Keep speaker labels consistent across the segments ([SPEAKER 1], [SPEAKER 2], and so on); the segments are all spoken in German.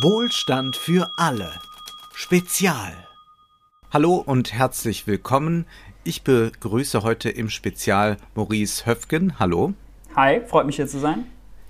[SPEAKER 1] Wohlstand für alle. Spezial. Hallo und herzlich willkommen. Ich begrüße heute im Spezial Maurice Höfgen. Hallo.
[SPEAKER 2] Hi, freut mich hier zu sein.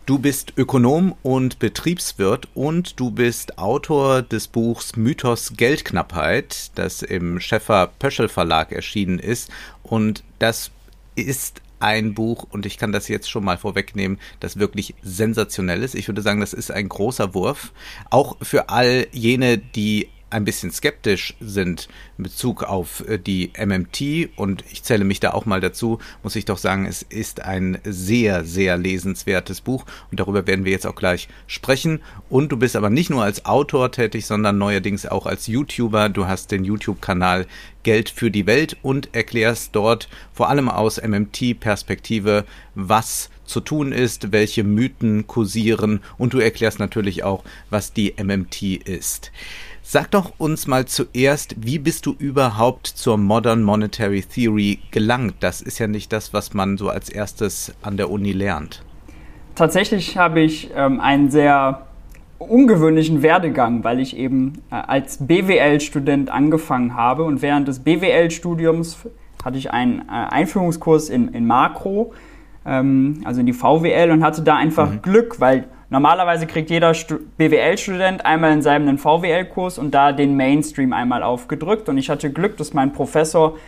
[SPEAKER 1] Du bist Ökonom und Betriebswirt und du bist Autor des Buchs Mythos Geldknappheit, das im Schäffer Pöschel Verlag erschienen ist. Und das ist ein Buch, und ich kann das jetzt schon mal vorwegnehmen, das wirklich sensationell ist. Ich würde sagen, das ist ein großer Wurf. Auch für all jene, die ein bisschen skeptisch sind in Bezug auf äh, die MMT und ich zähle mich da auch mal dazu, muss ich doch sagen, es ist ein sehr, sehr lesenswertes Buch und darüber werden wir jetzt auch gleich sprechen. Und du bist aber nicht nur als Autor tätig, sondern neuerdings auch als YouTuber. Du hast den YouTube-Kanal Geld für die Welt und erklärst dort vor allem aus MMT-Perspektive, was zu tun ist, welche Mythen kursieren und du erklärst natürlich auch, was die MMT ist. Sag doch uns mal zuerst, wie bist du überhaupt zur Modern Monetary Theory gelangt? Das ist ja nicht das, was man so als erstes an der Uni lernt.
[SPEAKER 2] Tatsächlich habe ich ähm, einen sehr ungewöhnlichen Werdegang, weil ich eben äh, als BWL-Student angefangen habe und während des BWL-Studiums hatte ich einen äh, Einführungskurs in, in Makro, ähm, also in die VWL und hatte da einfach mhm. Glück, weil Normalerweise kriegt jeder BWL-Student einmal in seinem VWL-Kurs und da den Mainstream einmal aufgedrückt. Und ich hatte Glück, dass mein Professor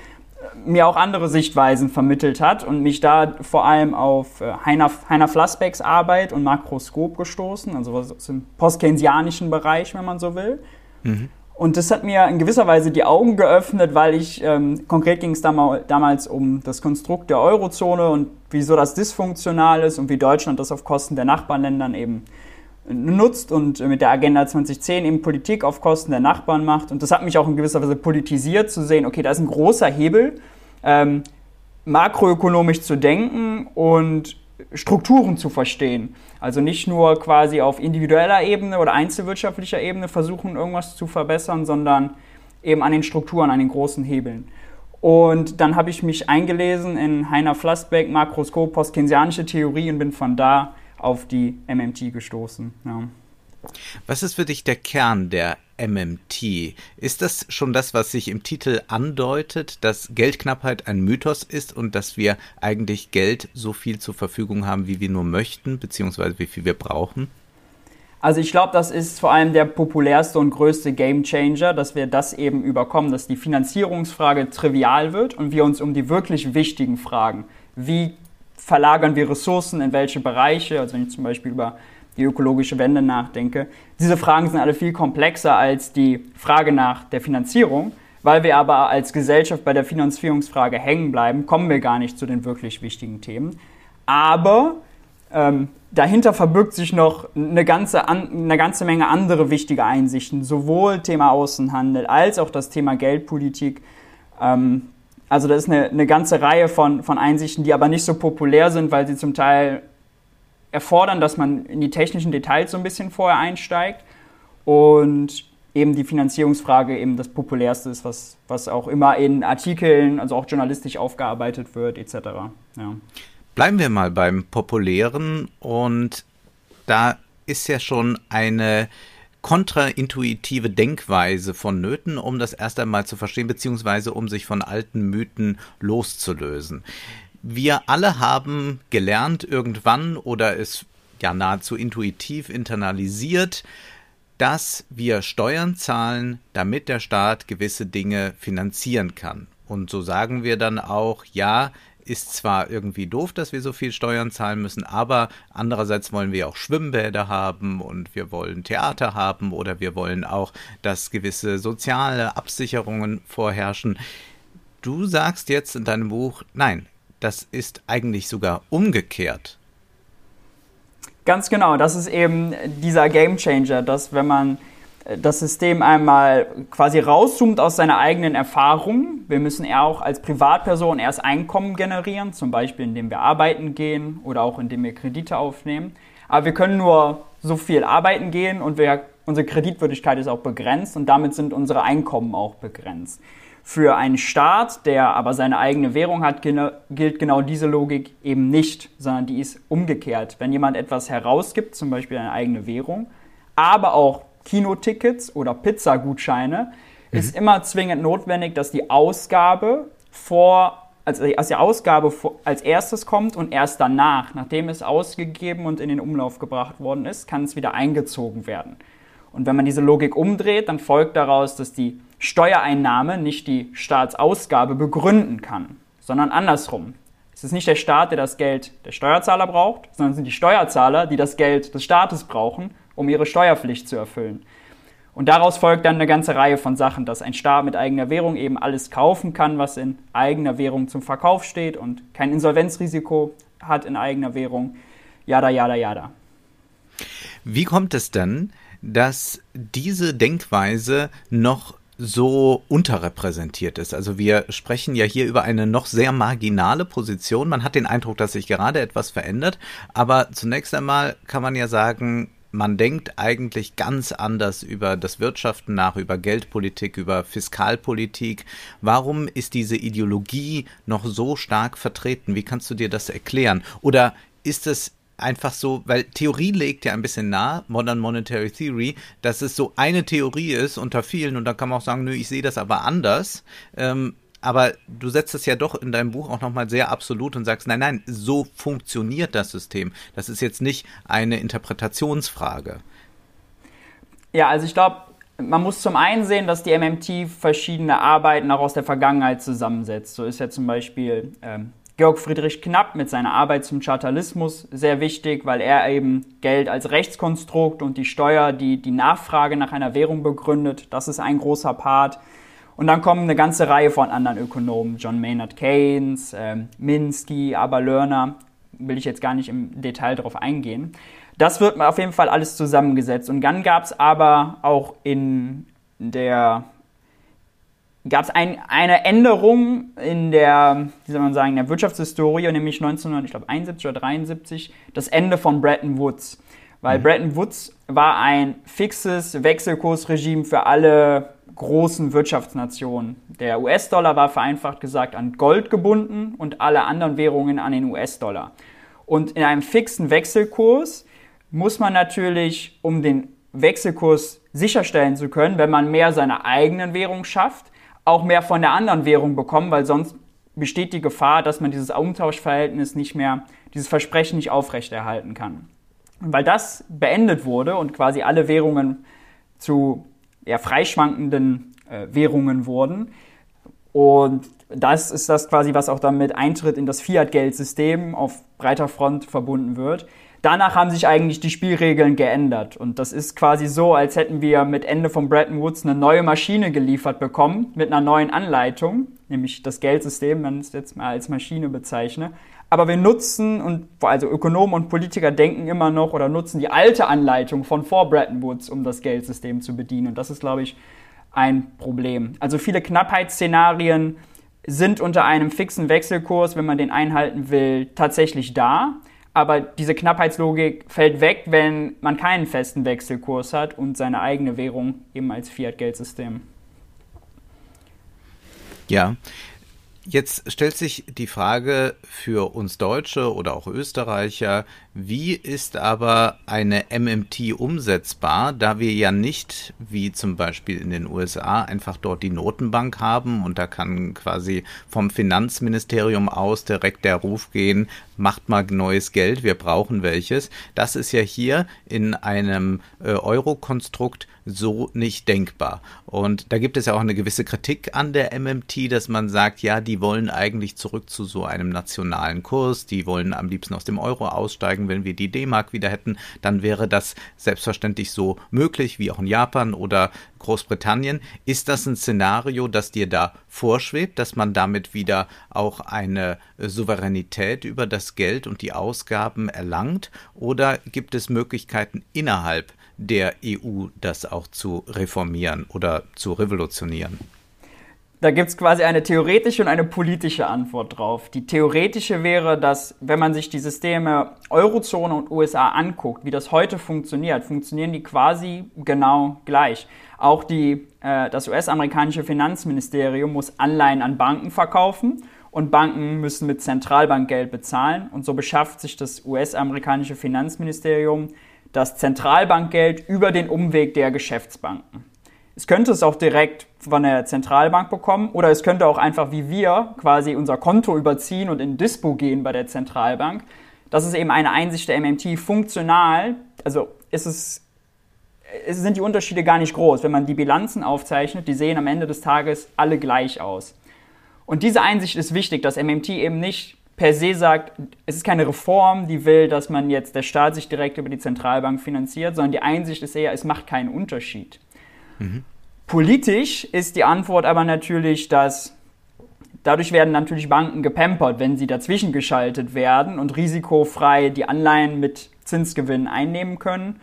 [SPEAKER 2] äh, mir auch andere Sichtweisen vermittelt hat und mich da vor allem auf äh, Heiner, Heiner Flassbecks Arbeit und Makroskop gestoßen, also aus dem postkeynesianischen Bereich, wenn man so will. Mhm. Und das hat mir in gewisser Weise die Augen geöffnet, weil ich, ähm, konkret ging es damals um das Konstrukt der Eurozone und wieso das dysfunktional ist und wie Deutschland das auf Kosten der Nachbarländern eben nutzt und mit der Agenda 2010 eben Politik auf Kosten der Nachbarn macht. Und das hat mich auch in gewisser Weise politisiert, zu sehen, okay, da ist ein großer Hebel, ähm, makroökonomisch zu denken und Strukturen zu verstehen. Also nicht nur quasi auf individueller Ebene oder einzelwirtschaftlicher Ebene versuchen, irgendwas zu verbessern, sondern eben an den Strukturen, an den großen Hebeln. Und dann habe ich mich eingelesen in Heiner Flassbeck, Makroskop, postkeynesianische Theorie und bin von da auf die MMT gestoßen. Ja.
[SPEAKER 1] Was ist für dich der Kern der MMT? Ist das schon das, was sich im Titel andeutet, dass Geldknappheit ein Mythos ist und dass wir eigentlich Geld so viel zur Verfügung haben, wie wir nur möchten, beziehungsweise wie viel wir brauchen?
[SPEAKER 2] Also ich glaube, das ist vor allem der populärste und größte Gamechanger, dass wir das eben überkommen, dass die Finanzierungsfrage trivial wird und wir uns um die wirklich wichtigen Fragen, wie verlagern wir Ressourcen in welche Bereiche, also wenn ich zum Beispiel über die ökologische Wende nachdenke. Diese Fragen sind alle viel komplexer als die Frage nach der Finanzierung. Weil wir aber als Gesellschaft bei der Finanzierungsfrage hängen bleiben, kommen wir gar nicht zu den wirklich wichtigen Themen. Aber ähm, dahinter verbirgt sich noch eine ganze, eine ganze Menge andere wichtige Einsichten, sowohl Thema Außenhandel als auch das Thema Geldpolitik. Ähm, also das ist eine, eine ganze Reihe von, von Einsichten, die aber nicht so populär sind, weil sie zum Teil erfordern, dass man in die technischen Details so ein bisschen vorher einsteigt und eben die Finanzierungsfrage eben das populärste ist, was, was auch immer in Artikeln, also auch journalistisch aufgearbeitet wird, etc. Ja.
[SPEAKER 1] Bleiben wir mal beim Populären und da ist ja schon eine kontraintuitive Denkweise vonnöten, um das erst einmal zu verstehen, beziehungsweise um sich von alten Mythen loszulösen wir alle haben gelernt irgendwann oder es ja nahezu intuitiv internalisiert, dass wir Steuern zahlen, damit der Staat gewisse Dinge finanzieren kann. Und so sagen wir dann auch, ja, ist zwar irgendwie doof, dass wir so viel Steuern zahlen müssen, aber andererseits wollen wir auch Schwimmbäder haben und wir wollen Theater haben oder wir wollen auch, dass gewisse soziale Absicherungen vorherrschen. Du sagst jetzt in deinem Buch, nein, das ist eigentlich sogar umgekehrt.
[SPEAKER 2] Ganz genau, das ist eben dieser Game Changer, dass wenn man äh, das System einmal quasi rauszoomt aus seiner eigenen Erfahrung. Wir müssen eher auch als Privatperson erst Einkommen generieren, zum Beispiel indem wir arbeiten gehen oder auch indem wir Kredite aufnehmen. Aber wir können nur so viel arbeiten gehen und wir, unsere Kreditwürdigkeit ist auch begrenzt und damit sind unsere Einkommen auch begrenzt. Für einen Staat, der aber seine eigene Währung hat, gilt genau diese Logik eben nicht, sondern die ist umgekehrt. Wenn jemand etwas herausgibt, zum Beispiel eine eigene Währung, aber auch Kinotickets oder Pizzagutscheine mhm. ist immer zwingend notwendig, dass die Ausgabe vor also als die Ausgabe als erstes kommt und erst danach, nachdem es ausgegeben und in den Umlauf gebracht worden ist, kann es wieder eingezogen werden. Und wenn man diese Logik umdreht, dann folgt daraus, dass die Steuereinnahme nicht die Staatsausgabe begründen kann, sondern andersrum. Es ist nicht der Staat, der das Geld der Steuerzahler braucht, sondern es sind die Steuerzahler, die das Geld des Staates brauchen, um ihre Steuerpflicht zu erfüllen. Und daraus folgt dann eine ganze Reihe von Sachen, dass ein Staat mit eigener Währung eben alles kaufen kann, was in eigener Währung zum Verkauf steht und kein Insolvenzrisiko hat in eigener Währung. Jada, jada, jada.
[SPEAKER 1] Wie kommt es denn, dass diese Denkweise noch so unterrepräsentiert ist. Also wir sprechen ja hier über eine noch sehr marginale Position. Man hat den Eindruck, dass sich gerade etwas verändert. Aber zunächst einmal kann man ja sagen, man denkt eigentlich ganz anders über das Wirtschaften nach, über Geldpolitik, über Fiskalpolitik. Warum ist diese Ideologie noch so stark vertreten? Wie kannst du dir das erklären? Oder ist es einfach so, weil Theorie legt ja ein bisschen nah, Modern Monetary Theory, dass es so eine Theorie ist unter vielen und da kann man auch sagen, nö, ich sehe das aber anders. Ähm, aber du setzt es ja doch in deinem Buch auch nochmal sehr absolut und sagst, nein, nein, so funktioniert das System. Das ist jetzt nicht eine Interpretationsfrage.
[SPEAKER 2] Ja, also ich glaube, man muss zum einen sehen, dass die MMT verschiedene Arbeiten auch aus der Vergangenheit zusammensetzt. So ist ja zum Beispiel ähm, Georg Friedrich Knapp mit seiner Arbeit zum Chartalismus sehr wichtig, weil er eben Geld als Rechtskonstrukt und die Steuer, die die Nachfrage nach einer Währung begründet, das ist ein großer Part. Und dann kommen eine ganze Reihe von anderen Ökonomen, John Maynard Keynes, äh, Minsky, aber Lerner, will ich jetzt gar nicht im Detail darauf eingehen. Das wird auf jeden Fall alles zusammengesetzt. Und dann gab es aber auch in der gab es ein, eine Änderung in der, wie soll man sagen, in der Wirtschaftshistorie, nämlich 1971 oder 73, das Ende von Bretton Woods. Weil mhm. Bretton Woods war ein fixes Wechselkursregime für alle großen Wirtschaftsnationen. Der US-Dollar war vereinfacht gesagt an Gold gebunden und alle anderen Währungen an den US-Dollar. Und in einem fixen Wechselkurs muss man natürlich, um den Wechselkurs sicherstellen zu können, wenn man mehr seiner eigenen Währung schafft, auch mehr von der anderen Währung bekommen, weil sonst besteht die Gefahr, dass man dieses Umtauschverhältnis nicht mehr, dieses Versprechen nicht aufrechterhalten kann. Und weil das beendet wurde und quasi alle Währungen zu eher freischwankenden äh, Währungen wurden. Und das ist das quasi, was auch damit Eintritt in das Fiat-Geldsystem auf breiter Front verbunden wird. Danach haben sich eigentlich die Spielregeln geändert. Und das ist quasi so, als hätten wir mit Ende von Bretton Woods eine neue Maschine geliefert bekommen, mit einer neuen Anleitung, nämlich das Geldsystem, wenn ich es jetzt mal als Maschine bezeichne. Aber wir nutzen, und also Ökonomen und Politiker denken immer noch oder nutzen die alte Anleitung von vor Bretton Woods, um das Geldsystem zu bedienen. Und das ist, glaube ich, ein Problem. Also viele Knappheitsszenarien sind unter einem fixen Wechselkurs, wenn man den einhalten will, tatsächlich da. Aber diese Knappheitslogik fällt weg, wenn man keinen festen Wechselkurs hat und seine eigene Währung eben als Fiat-Geldsystem.
[SPEAKER 1] Ja, Jetzt stellt sich die Frage für uns Deutsche oder auch Österreicher, wie ist aber eine MMT umsetzbar, da wir ja nicht, wie zum Beispiel in den USA, einfach dort die Notenbank haben und da kann quasi vom Finanzministerium aus direkt der Ruf gehen, macht mal neues Geld, wir brauchen welches. Das ist ja hier in einem äh, Euro-Konstrukt so nicht denkbar. Und da gibt es ja auch eine gewisse Kritik an der MMT, dass man sagt, ja, die wollen eigentlich zurück zu so einem nationalen Kurs, die wollen am liebsten aus dem Euro aussteigen. Wenn wir die D-Mark wieder hätten, dann wäre das selbstverständlich so möglich, wie auch in Japan oder Großbritannien. Ist das ein Szenario, das dir da vorschwebt, dass man damit wieder auch eine Souveränität über das Geld und die Ausgaben erlangt? Oder gibt es Möglichkeiten innerhalb der EU das auch zu reformieren oder zu revolutionieren?
[SPEAKER 2] Da gibt es quasi eine theoretische und eine politische Antwort drauf. Die theoretische wäre, dass wenn man sich die Systeme Eurozone und USA anguckt, wie das heute funktioniert, funktionieren die quasi genau gleich. Auch die, äh, das US-amerikanische Finanzministerium muss Anleihen an Banken verkaufen und Banken müssen mit Zentralbankgeld bezahlen. Und so beschafft sich das US-amerikanische Finanzministerium das Zentralbankgeld über den Umweg der Geschäftsbanken. Es könnte es auch direkt von der Zentralbank bekommen oder es könnte auch einfach wie wir quasi unser Konto überziehen und in Dispo gehen bei der Zentralbank. Das ist eben eine Einsicht der MMT. Funktional, also ist es, es sind die Unterschiede gar nicht groß. Wenn man die Bilanzen aufzeichnet, die sehen am Ende des Tages alle gleich aus. Und diese Einsicht ist wichtig, dass MMT eben nicht per se sagt, es ist keine Reform, die will, dass man jetzt der Staat sich direkt über die Zentralbank finanziert, sondern die Einsicht ist eher, es macht keinen Unterschied. Mhm. Politisch ist die Antwort aber natürlich, dass dadurch werden natürlich Banken gepampert, wenn sie dazwischen geschaltet werden und risikofrei die Anleihen mit Zinsgewinnen einnehmen können.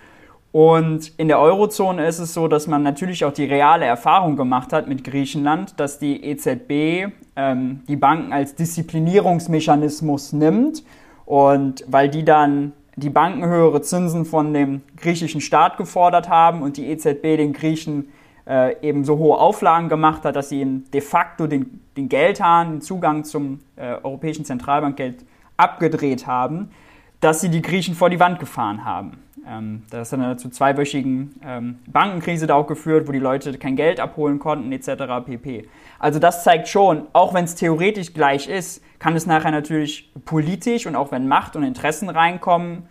[SPEAKER 2] Und in der Eurozone ist es so, dass man natürlich auch die reale Erfahrung gemacht hat mit Griechenland, dass die EZB ähm, die Banken als Disziplinierungsmechanismus nimmt und weil die dann die Banken höhere Zinsen von dem griechischen Staat gefordert haben und die EZB den Griechen äh, eben so hohe Auflagen gemacht hat, dass sie ihnen de facto den, den Geldhahn, den Zugang zum äh, europäischen Zentralbankgeld abgedreht haben, dass sie die Griechen vor die Wand gefahren haben. Ähm, das hat dann zu zweiwöchigen ähm, Bankenkrise da auch geführt, wo die Leute kein Geld abholen konnten, etc. pp. Also das zeigt schon, auch wenn es theoretisch gleich ist, kann es nachher natürlich politisch und auch wenn Macht und Interessen reinkommen,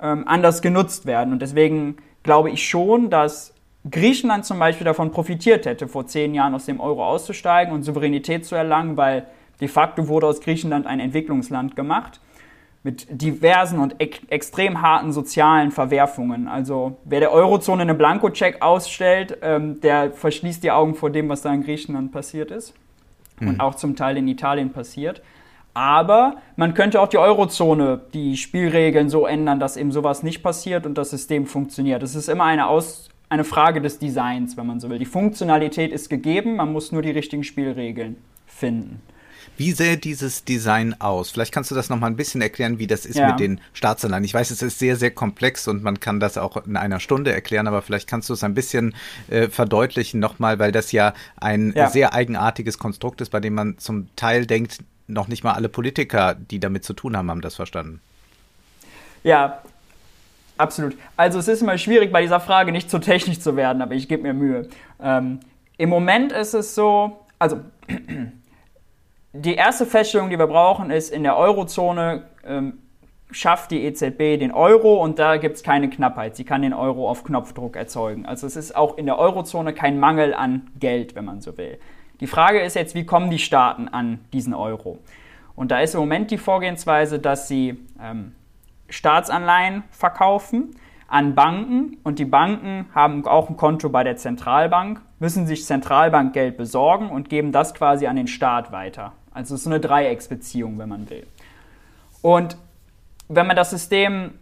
[SPEAKER 2] ähm, anders genutzt werden. Und deswegen glaube ich schon, dass Griechenland zum Beispiel davon profitiert hätte, vor zehn Jahren aus dem Euro auszusteigen und Souveränität zu erlangen, weil de facto wurde aus Griechenland ein Entwicklungsland gemacht mit diversen und ek extrem harten sozialen Verwerfungen. Also wer der Eurozone einen Blankocheck ausstellt, ähm, der verschließt die Augen vor dem, was da in Griechenland passiert ist mhm. und auch zum Teil in Italien passiert. Aber man könnte auch die Eurozone, die Spielregeln so ändern, dass eben sowas nicht passiert und das System funktioniert. Es ist immer eine, Aus eine Frage des Designs, wenn man so will. Die Funktionalität ist gegeben, man muss nur die richtigen Spielregeln finden.
[SPEAKER 1] Wie sähe dieses Design aus? Vielleicht kannst du das nochmal ein bisschen erklären, wie das ist ja. mit den Staatsanleihen. Ich weiß, es ist sehr, sehr komplex und man kann das auch in einer Stunde erklären, aber vielleicht kannst du es ein bisschen äh, verdeutlichen nochmal, weil das ja ein ja. sehr eigenartiges Konstrukt ist, bei dem man zum Teil denkt, noch nicht mal alle Politiker, die damit zu tun haben, haben das verstanden.
[SPEAKER 2] Ja, absolut. Also es ist immer schwierig, bei dieser Frage nicht zu technisch zu werden, aber ich gebe mir Mühe. Ähm, Im Moment ist es so, also die erste Feststellung, die wir brauchen, ist, in der Eurozone ähm, schafft die EZB den Euro und da gibt es keine Knappheit. Sie kann den Euro auf Knopfdruck erzeugen. Also es ist auch in der Eurozone kein Mangel an Geld, wenn man so will. Die Frage ist jetzt, wie kommen die Staaten an diesen Euro? Und da ist im Moment die Vorgehensweise, dass sie ähm, Staatsanleihen verkaufen an Banken und die Banken haben auch ein Konto bei der Zentralbank, müssen sich Zentralbankgeld besorgen und geben das quasi an den Staat weiter. Also es ist so eine Dreiecksbeziehung, wenn man will. Und wenn man das System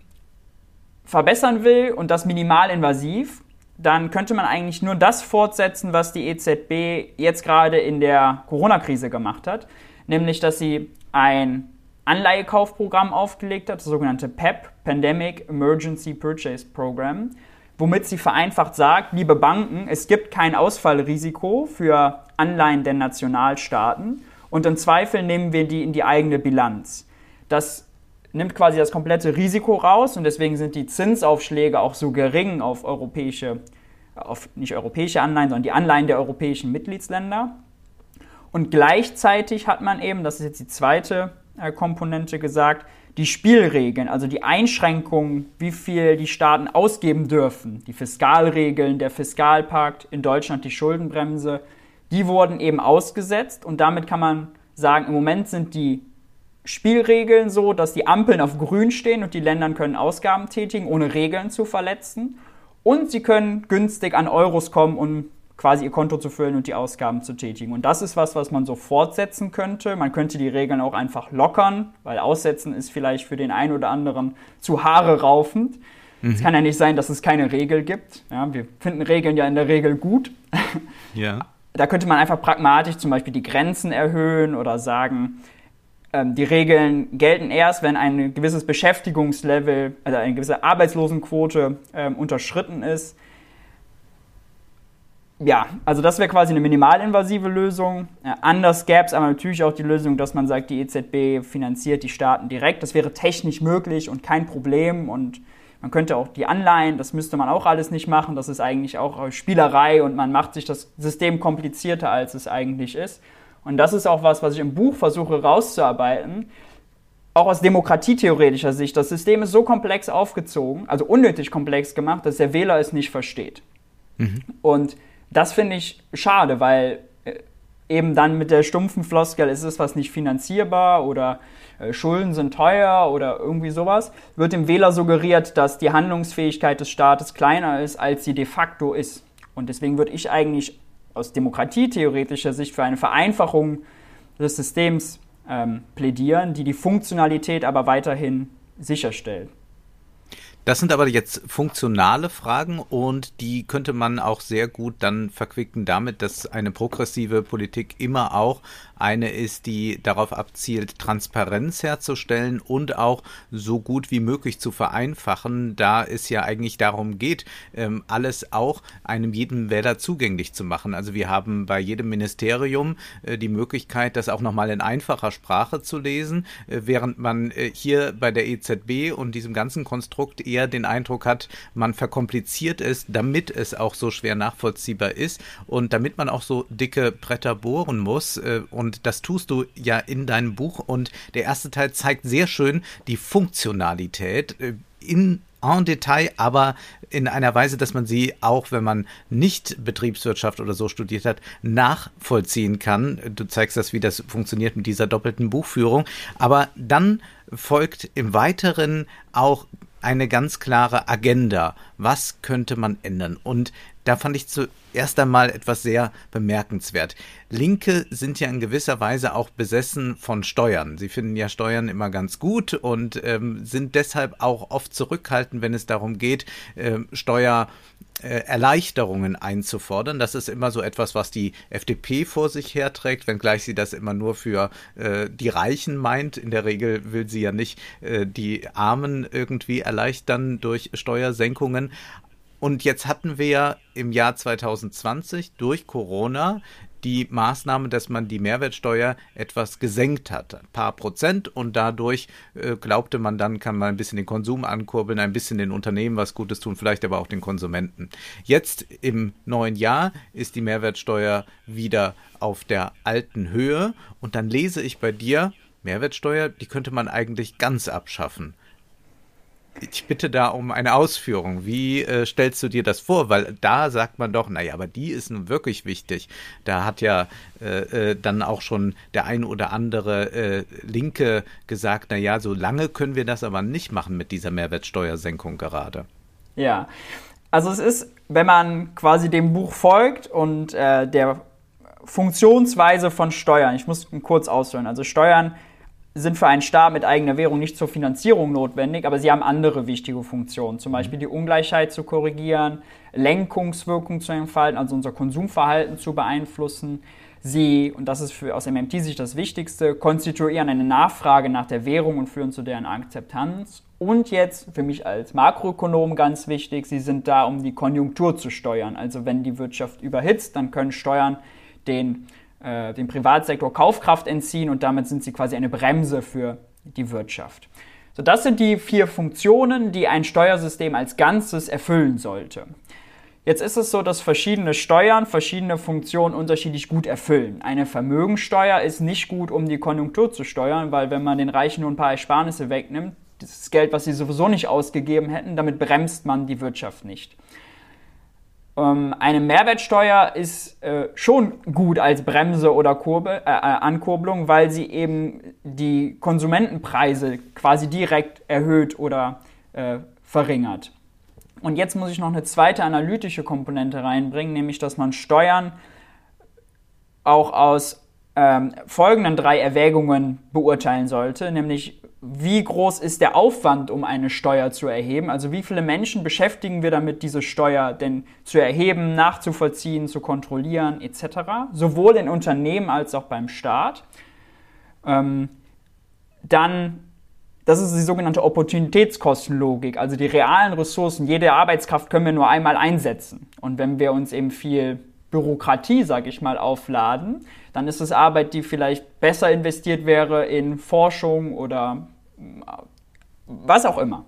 [SPEAKER 2] verbessern will und das minimalinvasiv, dann könnte man eigentlich nur das fortsetzen, was die EZB jetzt gerade in der Corona-Krise gemacht hat, nämlich dass sie ein Anleihekaufprogramm aufgelegt hat, das sogenannte PEP, e Pandemic Emergency Purchase Program, womit sie vereinfacht sagt, liebe Banken, es gibt kein Ausfallrisiko für Anleihen der Nationalstaaten und im Zweifel nehmen wir die in die eigene Bilanz. Das nimmt quasi das komplette Risiko raus und deswegen sind die Zinsaufschläge auch so gering auf europäische, auf nicht europäische Anleihen, sondern die Anleihen der europäischen Mitgliedsländer. Und gleichzeitig hat man eben, das ist jetzt die zweite äh, Komponente gesagt, die Spielregeln, also die Einschränkungen, wie viel die Staaten ausgeben dürfen, die Fiskalregeln, der Fiskalpakt, in Deutschland die Schuldenbremse, die wurden eben ausgesetzt und damit kann man sagen, im Moment sind die Spielregeln so, dass die Ampeln auf grün stehen und die Länder können Ausgaben tätigen, ohne Regeln zu verletzen. Und sie können günstig an Euros kommen, um quasi ihr Konto zu füllen und die Ausgaben zu tätigen. Und das ist was, was man so fortsetzen könnte. Man könnte die Regeln auch einfach lockern, weil aussetzen ist vielleicht für den einen oder anderen zu Haare raufend. Mhm. Es kann ja nicht sein, dass es keine Regel gibt. Ja, wir finden Regeln ja in der Regel gut. Ja da könnte man einfach pragmatisch zum Beispiel die Grenzen erhöhen oder sagen, ähm, die Regeln gelten erst, wenn ein gewisses Beschäftigungslevel, also eine gewisse Arbeitslosenquote ähm, unterschritten ist. Ja, also das wäre quasi eine minimalinvasive Lösung. Äh, anders gäbe es aber natürlich auch die Lösung, dass man sagt, die EZB finanziert die Staaten direkt. Das wäre technisch möglich und kein Problem und Man könnte auch die Anleihen, das müsste man auch alles nicht machen. Das ist eigentlich auch Spielerei und man macht sich das System komplizierter, als es eigentlich ist. Und das ist auch was, was ich im Buch versuche rauszuarbeiten. Auch aus demokratietheoretischer Sicht. Das System ist so komplex aufgezogen, also unnötig komplex gemacht, dass der Wähler es nicht versteht. Mhm. Und das finde ich schade, weil eben dann mit der stumpfen Floskel, ist es was nicht finanzierbar oder äh, Schulden sind teuer oder irgendwie sowas, wird dem Wähler suggeriert, dass die Handlungsfähigkeit des Staates kleiner ist, als sie de facto ist. Und deswegen würde ich eigentlich aus demokratietheoretischer Sicht für eine Vereinfachung des Systems ähm, plädieren, die die Funktionalität aber weiterhin sicherstellt.
[SPEAKER 1] Das sind aber jetzt funktionale Fragen und die könnte man auch sehr gut dann verquicken damit, dass eine progressive Politik immer auch eine ist, die darauf abzielt, Transparenz herzustellen und auch so gut wie möglich zu vereinfachen, da es ja eigentlich darum geht, ähm, alles auch einem jeden Wähler zugänglich zu machen. Also wir haben bei jedem Ministerium äh, die Möglichkeit, das auch nochmal in einfacher Sprache zu lesen, äh, während man äh, hier bei der EZB und diesem ganzen Konstrukt eher den Eindruck hat, man verkompliziert es, damit es auch so schwer nachvollziehbar ist und damit man auch so dicke Bretter bohren muss und und das tust du ja in deinem Buch. Und der erste Teil zeigt sehr schön die Funktionalität äh, in en Detail, aber in einer Weise, dass man sie auch, wenn man nicht Betriebswirtschaft oder so studiert hat, nachvollziehen kann. Du zeigst das, wie das funktioniert mit dieser doppelten Buchführung. Aber dann folgt im Weiteren auch eine ganz klare Agenda. Was könnte man ändern? Und da fand ich zuerst einmal etwas sehr bemerkenswert. Linke sind ja in gewisser Weise auch besessen von Steuern. Sie finden ja Steuern immer ganz gut und ähm, sind deshalb auch oft zurückhaltend, wenn es darum geht, äh, Steuererleichterungen einzufordern. Das ist immer so etwas, was die FDP vor sich herträgt, wenngleich sie das immer nur für äh, die Reichen meint. In der Regel will sie ja nicht äh, die Armen irgendwie erleichtern durch Steuersenkungen. Und jetzt hatten wir im Jahr 2020 durch Corona die Maßnahme, dass man die Mehrwertsteuer etwas gesenkt hat, ein paar Prozent und dadurch äh, glaubte man dann, kann man ein bisschen den Konsum ankurbeln, ein bisschen den Unternehmen was Gutes tun, vielleicht aber auch den Konsumenten. Jetzt im neuen Jahr ist die Mehrwertsteuer wieder auf der alten Höhe und dann lese ich bei dir, Mehrwertsteuer, die könnte man eigentlich ganz abschaffen. Ich bitte da um eine Ausführung. Wie äh, stellst du dir das vor? Weil da sagt man doch, naja, aber die ist nun wirklich wichtig. Da hat ja äh, äh, dann auch schon der ein oder andere äh, Linke gesagt, naja, so lange können wir das aber nicht machen mit dieser Mehrwertsteuersenkung gerade.
[SPEAKER 2] Ja, also es ist, wenn man quasi dem Buch folgt und äh, der Funktionsweise von Steuern, ich muss kurz ausführen, also Steuern sind für einen Staat mit eigener Währung nicht zur Finanzierung notwendig, aber sie haben andere wichtige Funktionen, zum Beispiel die Ungleichheit zu korrigieren, Lenkungswirkung zu entfalten, also unser Konsumverhalten zu beeinflussen. Sie, und das ist für, aus MMT-Sicht das Wichtigste, konstituieren eine Nachfrage nach der Währung und führen zu deren Akzeptanz. Und jetzt für mich als Makroökonom ganz wichtig, sie sind da, um die Konjunktur zu steuern. Also wenn die Wirtschaft überhitzt, dann können Steuern den äh, dem Privatsektor Kaufkraft entziehen und damit sind sie quasi eine Bremse für die Wirtschaft. So, das sind die vier Funktionen, die ein Steuersystem als Ganzes erfüllen sollte. Jetzt ist es so, dass verschiedene Steuern verschiedene Funktionen unterschiedlich gut erfüllen. Eine Vermögensteuer ist nicht gut, um die Konjunktur zu steuern, weil wenn man den Reichen nur ein paar Ersparnisse wegnimmt, das Geld, was sie sowieso nicht ausgegeben hätten, damit bremst man die Wirtschaft nicht. Ähm, eine Mehrwertsteuer ist äh, schon gut als Bremse oder Kurbe, äh, äh, Ankurbelung, weil sie eben die Konsumentenpreise quasi direkt erhöht oder äh, verringert. Und jetzt muss ich noch eine zweite analytische Komponente reinbringen, nämlich dass man Steuern auch aus ähm, folgenden drei Erwägungen beurteilen sollte, nämlich wie groß ist der Aufwand, um eine Steuer zu erheben? Also wie viele Menschen beschäftigen wir damit, diese Steuer denn zu erheben, nachzuvollziehen, zu kontrollieren etc. Sowohl in Unternehmen als auch beim Staat. Ähm, dann, das ist die sogenannte Opportunitätskostenlogik, also die realen Ressourcen, jede Arbeitskraft können wir nur einmal einsetzen. Und wenn wir uns eben viel Bürokratie, sage ich mal, aufladen, dann ist es Arbeit, die vielleicht besser investiert wäre in Forschung oder äh, was auch immer.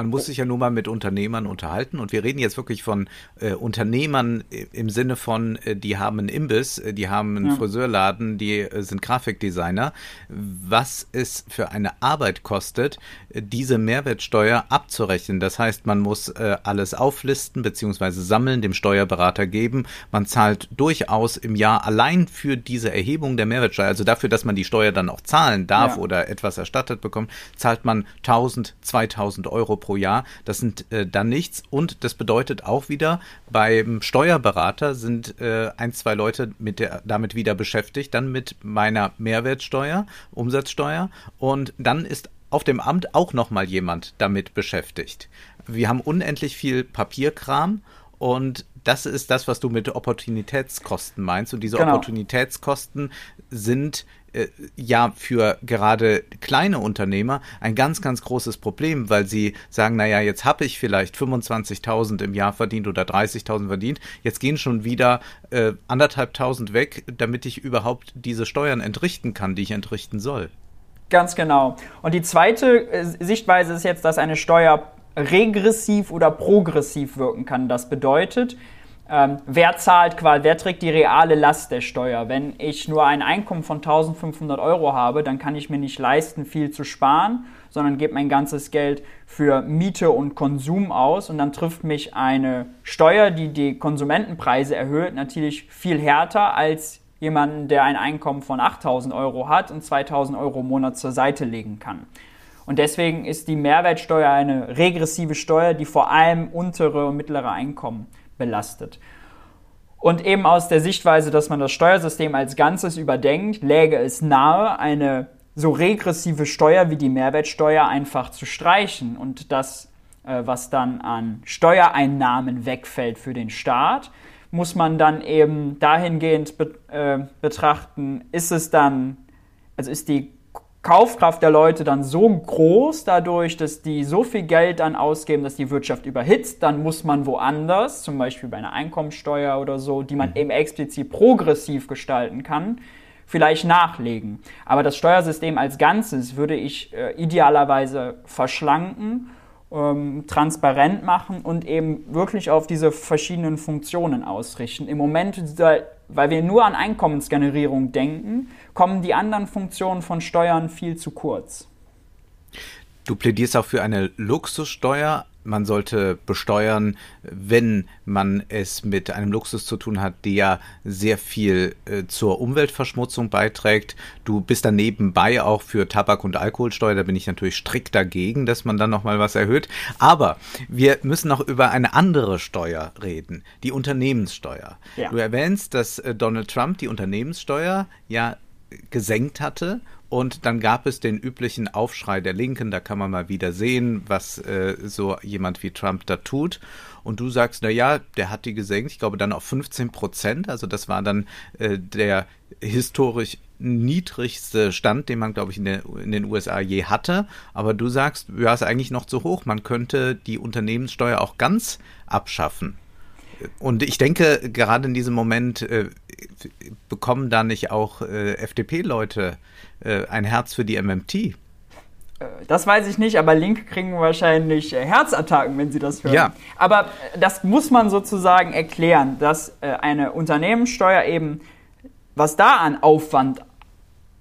[SPEAKER 1] Man muss sich ja nur mal mit Unternehmern unterhalten und wir reden jetzt wirklich von äh, Unternehmern im Sinne von, äh, die haben einen Imbiss, äh, die haben einen ja. Friseurladen, die äh, sind Grafikdesigner. Was es für eine Arbeit kostet, diese Mehrwertsteuer abzurechnen. Das heißt, man muss äh, alles auflisten bzw. sammeln, dem Steuerberater geben. Man zahlt durchaus im Jahr allein für diese Erhebung der Mehrwertsteuer, also dafür, dass man die Steuer dann auch zahlen darf ja. oder etwas erstattet bekommt, zahlt man 1000, 2000 Euro pro Jahr. Das sind äh, dann nichts und das bedeutet auch wieder, beim Steuerberater sind äh, ein, zwei Leute mit der, damit wieder beschäftigt, dann mit meiner Mehrwertsteuer, Umsatzsteuer und dann ist auf dem Amt auch noch mal jemand damit beschäftigt. Wir haben unendlich viel Papierkram und das ist das, was du mit Opportunitätskosten meinst. Und diese genau. Opportunitätskosten sind äh, ja für gerade kleine Unternehmer ein ganz, ganz großes Problem, weil sie sagen, naja, jetzt habe ich vielleicht 25.000 im Jahr verdient oder 30.000 verdient, jetzt gehen schon wieder äh, anderthalbtausend weg, damit ich überhaupt diese Steuern entrichten kann, die ich entrichten soll.
[SPEAKER 2] Ganz genau. Und die zweite äh, Sichtweise ist jetzt, dass eine Steuer regressiv oder progressiv wirken kann. Das bedeutet, ähm, wer zahlt quasi, wer trägt die reale Last der Steuer? Wenn ich nur ein Einkommen von 1500 Euro habe, dann kann ich mir nicht leisten, viel zu sparen, sondern gebe mein ganzes Geld für Miete und Konsum aus und dann trifft mich eine Steuer, die die Konsumentenpreise erhöht, natürlich viel härter als jemanden, der ein Einkommen von 8000 Euro hat und 2000 Euro im Monat zur Seite legen kann. Und deswegen ist die Mehrwertsteuer eine regressive Steuer, die vor allem untere und mittlere Einkommen belastet. Und eben aus der Sichtweise, dass man das Steuersystem als Ganzes überdenkt, läge es nahe, eine so regressive Steuer wie die Mehrwertsteuer einfach zu streichen und das, äh, was dann an Steuereinnahmen wegfällt für den Staat, muss man dann eben dahingehend äh, betrachten, ist es dann, also ist die Kaufkraft der Leute dann so groß dadurch, dass die so viel Geld dann ausgeben, dass die Wirtschaft überhitzt, dann muss man woanders, zum Beispiel bei einer Einkommensteuer oder so, die man mhm. eben explizit progressiv gestalten kann, vielleicht nachlegen. Aber das Steuersystem als Ganzes würde ich äh, idealerweise verschlanken, ähm, transparent machen und eben wirklich auf diese verschiedenen Funktionen ausrichten. Im Moment weil wir nur an Einkommensgenerierung denken, kommen die anderen Funktionen von Steuern viel zu kurz.
[SPEAKER 1] Du plädierst auch für eine Luxussteuer. Man sollte besteuern, wenn man es mit einem Luxus zu tun hat, der sehr viel äh, zur Umweltverschmutzung beiträgt. Du bist dann nebenbei auch für Tabak- und Alkoholsteuer. Da bin ich natürlich strikt dagegen, dass man dann nochmal was erhöht. Aber wir müssen noch über eine andere Steuer reden, die Unternehmenssteuer. Ja. Du erwähnst, dass äh, Donald Trump die Unternehmenssteuer ja gesenkt hatte und dann gab es den üblichen Aufschrei der Linken, da kann man mal wieder sehen, was äh, so jemand wie Trump da tut. Und du sagst, na ja, der hat die gesenkt, ich glaube dann auf 15 Prozent. Also das war dann äh, der historisch niedrigste Stand, den man, glaube ich, in, der, in, den USA je hatte. Aber du sagst, ja, ist eigentlich noch zu hoch. Man könnte die Unternehmenssteuer auch ganz abschaffen. Und ich denke, gerade in diesem Moment äh, bekommen da nicht auch äh, FDP-Leute äh, ein Herz für die MMT? Äh,
[SPEAKER 2] das weiß ich nicht, aber Linke kriegen wahrscheinlich äh, Herzattacken, wenn sie das hören. Ja. Aber äh, das muss man sozusagen erklären, dass eine Unternehmenssteuer eben, was da an Aufwand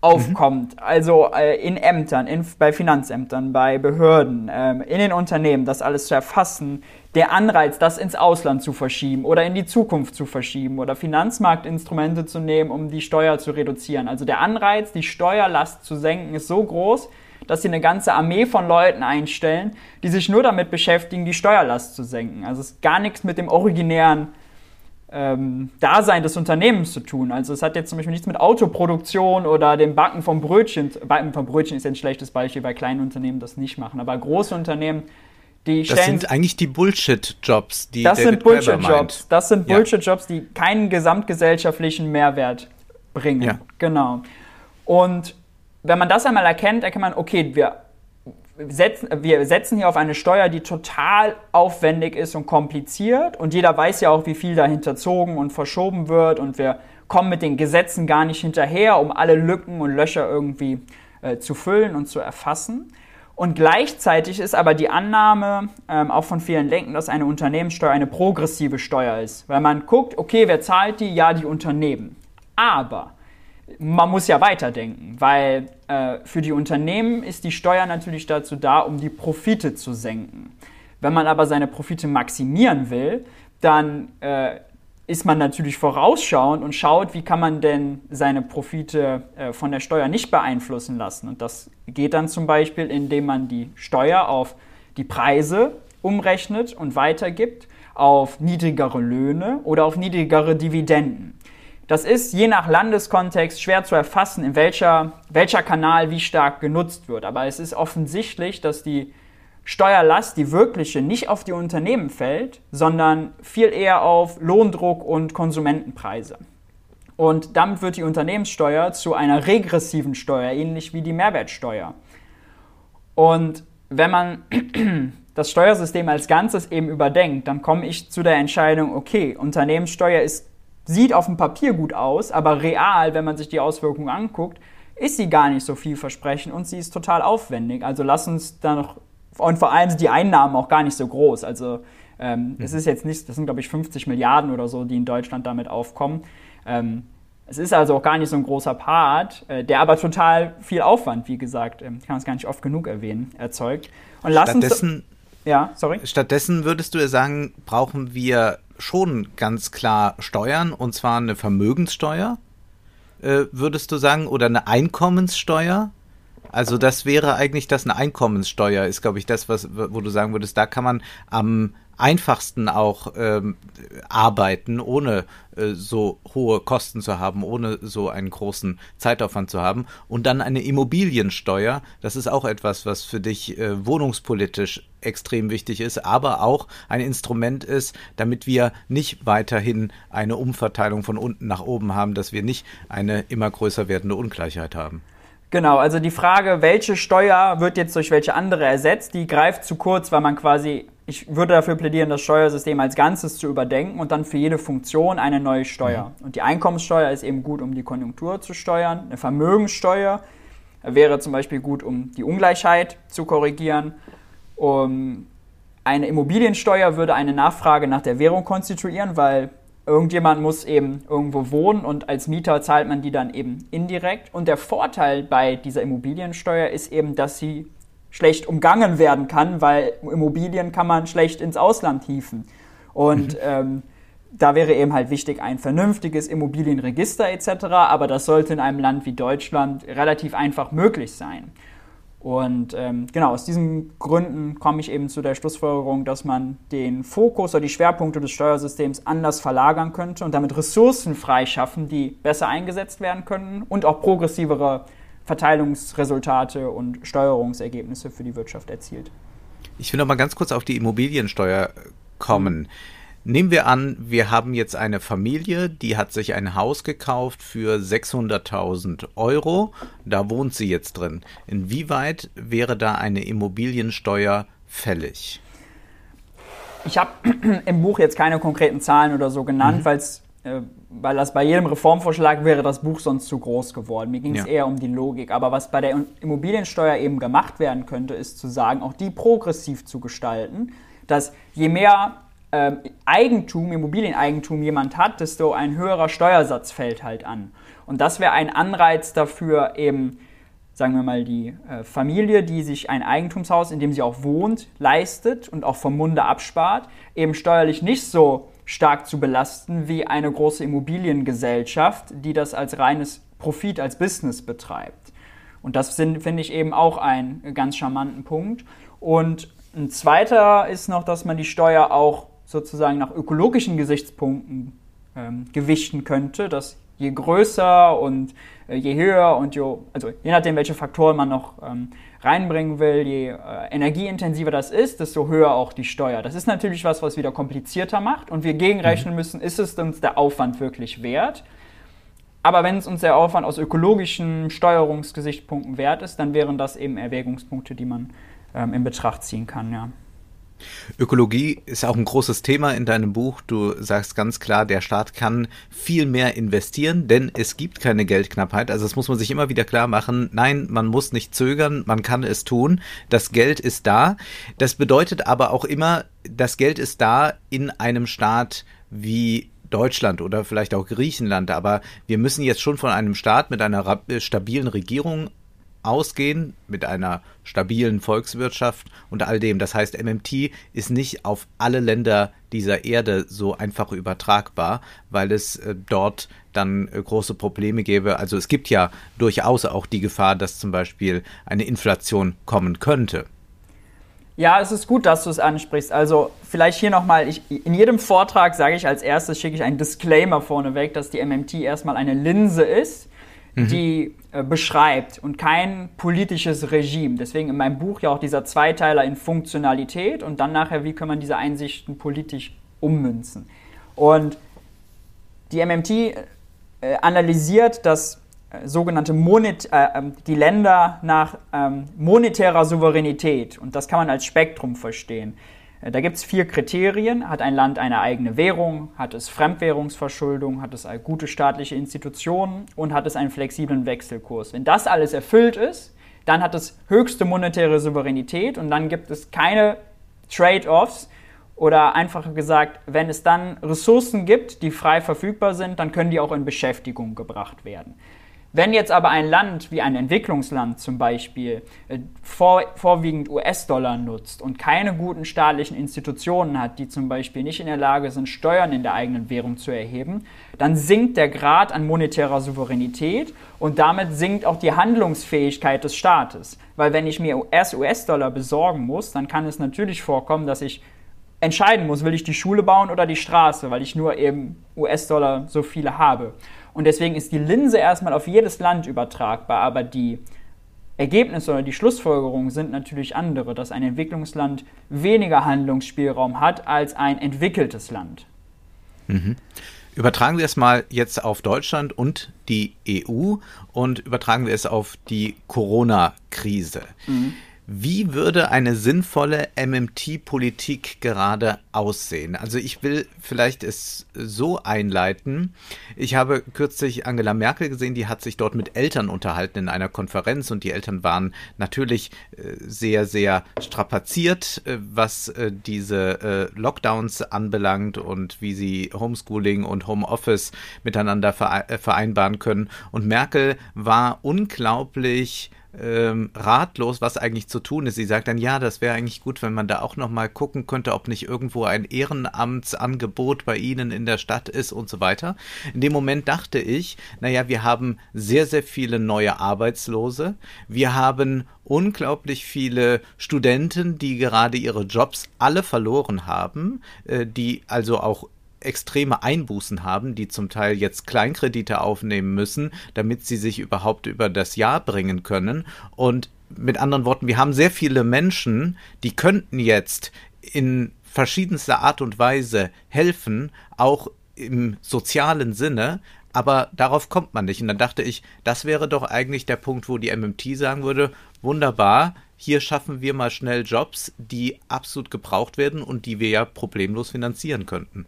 [SPEAKER 2] aufkommt, mhm. also in Ämtern, in, bei Finanzämtern, bei Behörden, ähm, in den Unternehmen, das alles zu erfassen, der Anreiz, das ins Ausland zu verschieben oder in die Zukunft zu verschieben oder Finanzmarktinstrumente zu nehmen, um die Steuer zu reduzieren. Also der Anreiz, die Steuerlast zu senken, ist so groß, dass sie eine ganze Armee von Leuten einstellen, die sich nur damit beschäftigen, die Steuerlast zu senken. Also es ist gar nichts mit dem originären ähm, Dasein des Unternehmens zu tun. Also es hat jetzt zum Beispiel nichts mit Autoproduktion oder dem Backen vom Brötchen. Backen vom Brötchen ist ein schlechtes Beispiel, weil kleine Unternehmen das nicht machen. Aber große Unternehmen
[SPEAKER 1] die das sind eigentlich die Bullshit-Jobs, die
[SPEAKER 2] Das David sind Bullshit-Jobs. Das sind Bullshit-Jobs, die keinen gesamtgesellschaftlichen Mehrwert bringen. Ja. Genau. Und wenn man das einmal erkennt, erkennt man, okay, wir setzen, wir setzen hier auf eine Steuer, die total aufwendig ist und kompliziert. Und jeder weiß ja auch, wie viel da hinterzogen und verschoben wird. Und wir kommen mit den Gesetzen gar nicht hinterher, um alle Lücken und Löcher irgendwie äh, zu füllen und zu erfassen. Und gleichzeitig ist aber die Annahme ähm, auch von vielen Lenken, dass eine Unternehmenssteuer eine progressive Steuer ist. Weil man guckt, okay, wer zahlt die? Ja, die Unternehmen. Aber man muss ja weiterdenken, weil äh, für die Unternehmen ist die Steuer natürlich dazu da, um die Profite zu senken. Wenn man aber seine Profite maximieren will, dann äh, ist man natürlich vorausschauend und schaut, wie kann man denn seine Profite äh, von der Steuer nicht beeinflussen lassen. Und das geht dann zum Beispiel, indem man die Steuer auf die Preise umrechnet und weitergibt, auf niedrigere Löhne oder auf niedrigere Dividenden. Das ist je nach Landeskontext schwer zu erfassen, in welcher, welcher Kanal wie stark genutzt wird. Aber es ist offensichtlich, dass die Steuerlast, die wirkliche, nicht auf die Unternehmen fällt, sondern viel eher auf Lohndruck und Konsumentenpreise. Und damit wird die Unternehmenssteuer zu einer regressiven Steuer, ähnlich wie die Mehrwertsteuer. Und wenn man das Steuersystem als Ganzes eben überdenkt, dann komme ich zu der Entscheidung, okay, Unternehmenssteuer ist sieht auf dem Papier gut aus, aber real, wenn man sich die Auswirkungen anguckt, ist sie gar nicht so vielversprechend und sie ist total aufwendig. Also lass uns da noch, und vor allem sind die Einnahmen auch gar nicht so groß. Also ähm, mhm. es ist jetzt nicht, das sind glaube ich 50 Milliarden oder so, die in Deutschland damit aufkommen. Ähm, es ist also auch gar nicht so ein großer Part, äh, der aber total viel Aufwand, wie gesagt, ähm, kann es gar nicht oft genug erwähnen, erzeugt.
[SPEAKER 1] Und lass stattdessen, uns, ja, sorry. Stattdessen würdest du ja sagen, brauchen wir schon ganz klar steuern, und zwar eine Vermögenssteuer, äh, würdest du sagen, oder eine Einkommenssteuer? Also das wäre eigentlich das eine Einkommenssteuer, ist, glaube ich, das, was, wo du sagen würdest, da kann man am einfachsten auch ähm, arbeiten, ohne äh, so hohe Kosten zu haben, ohne so einen großen Zeitaufwand zu haben. Und dann eine Immobiliensteuer, das ist auch etwas, was für dich äh, wohnungspolitisch extrem wichtig ist, aber auch ein Instrument ist, damit wir nicht weiterhin eine Umverteilung von unten nach oben haben, dass wir nicht eine immer größer werdende Ungleichheit haben.
[SPEAKER 2] Genau, also die Frage, welche Steuer wird jetzt durch welche andere ersetzt, die greift zu kurz, weil man quasi ich würde dafür plädieren, das Steuersystem als Ganzes zu überdenken und dann für jede Funktion eine neue Steuer. Mhm. Und die Einkommenssteuer ist eben gut, um die Konjunktur zu steuern. Eine Vermögenssteuer wäre zum Beispiel gut, um die Ungleichheit zu korrigieren. Um eine Immobiliensteuer würde eine Nachfrage nach der Währung konstituieren, weil irgendjemand muss eben irgendwo wohnen und als Mieter zahlt man die dann eben indirekt. Und der Vorteil bei dieser Immobiliensteuer ist eben, dass sie schlecht umgangen werden kann, weil Immobilien kann man schlecht ins Ausland hieven. Und mhm. ähm, da wäre eben halt wichtig ein vernünftiges Immobilienregister etc., aber das sollte in einem Land wie Deutschland relativ einfach möglich sein. Und ähm, genau, aus diesen Gründen komme ich eben zu der Schlussfolgerung, dass man den Fokus oder die Schwerpunkte des Steuersystems anders verlagern könnte und damit Ressourcen freischaffen, die besser eingesetzt werden können und auch progressivere Verteilungsresultate und Steuerungsergebnisse für die Wirtschaft erzielt.
[SPEAKER 1] Ich will noch mal ganz kurz auf die Immobiliensteuer kommen. Nehmen wir an, wir haben jetzt eine Familie, die hat sich ein Haus gekauft für 600.000 Euro. Da wohnt sie jetzt drin. Inwieweit wäre da eine Immobiliensteuer fällig?
[SPEAKER 2] Ich habe im Buch jetzt keine konkreten Zahlen oder so genannt, mhm. weil es weil das bei jedem Reformvorschlag wäre das Buch sonst zu groß geworden. Mir ging es ja. eher um die Logik. Aber was bei der Immobiliensteuer eben gemacht werden könnte, ist zu sagen, auch die progressiv zu gestalten, dass je mehr äh, Eigentum, Immobilieneigentum jemand hat, desto ein höherer Steuersatz fällt halt an. Und das wäre ein Anreiz dafür, eben, sagen wir mal, die äh, Familie, die sich ein Eigentumshaus, in dem sie auch wohnt, leistet und auch vom Munde abspart, eben steuerlich nicht so stark zu belasten wie eine große Immobiliengesellschaft, die das als reines Profit, als Business betreibt. Und das finde ich eben auch einen ganz charmanten Punkt. Und ein zweiter ist noch, dass man die Steuer auch sozusagen nach ökologischen Gesichtspunkten ähm, gewichten könnte, dass je größer und äh, je höher und je, also je nachdem, welche Faktoren man noch ähm, reinbringen will, je äh, energieintensiver das ist, desto höher auch die Steuer. Das ist natürlich was, was wieder komplizierter macht und wir gegenrechnen mhm. müssen, ist es uns der Aufwand wirklich wert? Aber wenn es uns der Aufwand aus ökologischen Steuerungsgesichtspunkten wert ist, dann wären das eben Erwägungspunkte, die man ähm, in Betracht ziehen kann, ja.
[SPEAKER 1] Ökologie ist auch ein großes Thema in deinem Buch. Du sagst ganz klar, der Staat kann viel mehr investieren, denn es gibt keine Geldknappheit. Also das muss man sich immer wieder klar machen. Nein, man muss nicht zögern, man kann es tun. Das Geld ist da. Das bedeutet aber auch immer, das Geld ist da in einem Staat wie Deutschland oder vielleicht auch Griechenland, aber wir müssen jetzt schon von einem Staat mit einer stabilen Regierung ausgehen mit einer stabilen Volkswirtschaft und all dem. Das heißt, MMT ist nicht auf alle Länder dieser Erde so einfach übertragbar, weil es äh, dort dann äh, große Probleme gäbe. Also es gibt ja durchaus auch die Gefahr, dass zum Beispiel eine Inflation kommen könnte.
[SPEAKER 2] Ja, es ist gut, dass du es ansprichst. Also vielleicht hier nochmal, in jedem Vortrag sage ich als erstes, schicke ich einen Disclaimer vorneweg, dass die MMT erstmal eine Linse ist mhm. die beschreibt und kein politisches Regime. Deswegen in meinem Buch ja auch dieser Zweiteiler in Funktionalität und dann nachher, wie kann man diese Einsichten politisch ummünzen. Und die MMT äh, analysiert das äh, sogenannte Monet, äh, ähm, die Länder nach ähm, monetärer Souveränität und das kann man als Spektrum verstehen. Äh, da gibt es vier Kriterien. Hat ein Land eine eigene Währung? Hat es Fremdwährungsverschuldung? Hat es gute staatliche Institutionen? Und hat es einen flexiblen Wechselkurs? Wenn das alles erfüllt ist, dann hat es höchste monetäre Souveränität und dann gibt es keine Trade-offs. Oder einfacher gesagt, wenn es dann Ressourcen gibt, die frei verfügbar sind, dann können die auch in Beschäftigung gebracht werden. Wenn jetzt aber ein Land wie ein Entwicklungsland zum Beispiel äh, vor, vorwiegend US-Dollar nutzt und keine guten staatlichen Institutionen hat, die zum Beispiel nicht in der Lage sind, Steuern in der eigenen Währung zu erheben, dann sinkt der Grad an monetärer Souveränität und damit sinkt auch die Handlungsfähigkeit des Staates. Weil wenn ich mir erst US-Dollar besorgen muss, dann kann es natürlich vorkommen, dass ich entscheiden muss, will ich die Schule bauen oder die Straße, weil ich nur eben US-Dollar so viele habe. Und deswegen ist die Linse erstmal auf jedes Land übertragbar, aber die Ergebnisse oder die Schlussfolgerungen sind natürlich andere, dass ein Entwicklungsland weniger Handlungsspielraum hat als ein entwickeltes Land.
[SPEAKER 1] Mhm. Übertragen wir es mal jetzt auf Deutschland und die EU und übertragen wir es auf die Corona-Krise. Mhm. Wie würde eine sinnvolle MMT-Politik gerade aussehen? Also ich will vielleicht es so einleiten. Ich habe kürzlich Angela Merkel gesehen, die hat sich dort mit Eltern unterhalten in einer Konferenz und die Eltern waren natürlich äh, sehr, sehr strapaziert, äh, was äh, diese Lockdowns anbelangt und wie sie Homeschooling und Homeoffice miteinander vereinbaren können. Und Merkel war unglaublich ähm, ratlos, was eigentlich zu tun ist. Sie sagt dann, ja, das wäre eigentlich gut, wenn man da auch noch mal gucken könnte, ob nicht irgendwo ein Ehrenamtsangebot bei Ihnen in der Stadt ist und so weiter. In dem Moment dachte ich, naja, wir haben sehr, sehr viele neue Arbeitslose. Wir haben unglaublich viele Studenten, die gerade ihre Jobs alle verloren haben, äh, die also auch extreme Einbußen haben, die zum Teil jetzt Kleinkredite aufnehmen müssen, damit sie sich überhaupt über das Jahr bringen können. Und mit anderen Worten, wir haben sehr viele Menschen, die könnten jetzt in verschiedenster Art und Weise helfen, auch im sozialen Sinne, aber darauf kommt man nicht. Und dann dachte ich, das wäre doch eigentlich der Punkt, wo die MMT sagen würde, wunderbar, hier schaffen wir mal schnell Jobs, die absolut gebraucht werden und die wir ja problemlos finanzieren könnten.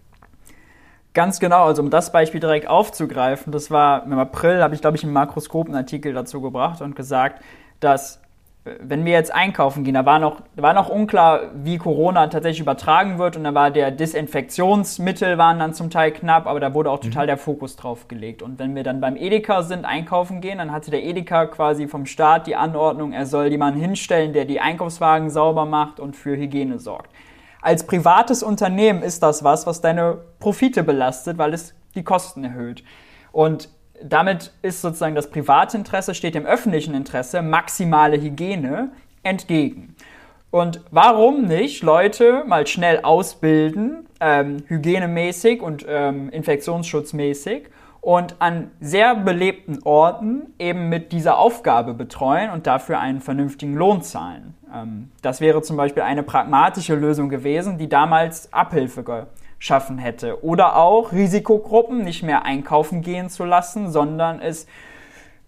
[SPEAKER 2] Ganz genau, also um das Beispiel direkt aufzugreifen, das war im April, habe ich glaube ich einen Artikel dazu gebracht und gesagt, dass äh, wenn wir jetzt einkaufen gehen, da war noch, war noch unklar, wie Corona tatsächlich übertragen wird und da war der Desinfektionsmittel waren dann zum Teil knapp, aber da wurde auch total mhm. der Fokus drauf gelegt. Und wenn wir dann beim Edeka sind, einkaufen gehen, dann hatte der Edeka quasi vom Staat die Anordnung, er soll jemanden hinstellen, der die Einkaufswagen sauber macht und für Hygiene sorgt. Als privates Unternehmen ist das was, was deine Profite belastet, weil es die Kosten erhöht. Und damit ist sozusagen das Privatinteresse, steht dem öffentlichen Interesse, maximale Hygiene, entgegen. Und warum nicht Leute mal schnell ausbilden, ähm, hygienemäßig und ähm, infektionsschutzmäßig und an sehr belebten Orten eben mit dieser Aufgabe betreuen und dafür einen vernünftigen Lohn zahlen. Ähm, das wäre zum Beispiel eine pragmatische Lösung gewesen, die damals Abhilfe geschaffen hätte. Oder auch Risikogruppen nicht mehr einkaufen gehen zu lassen, sondern es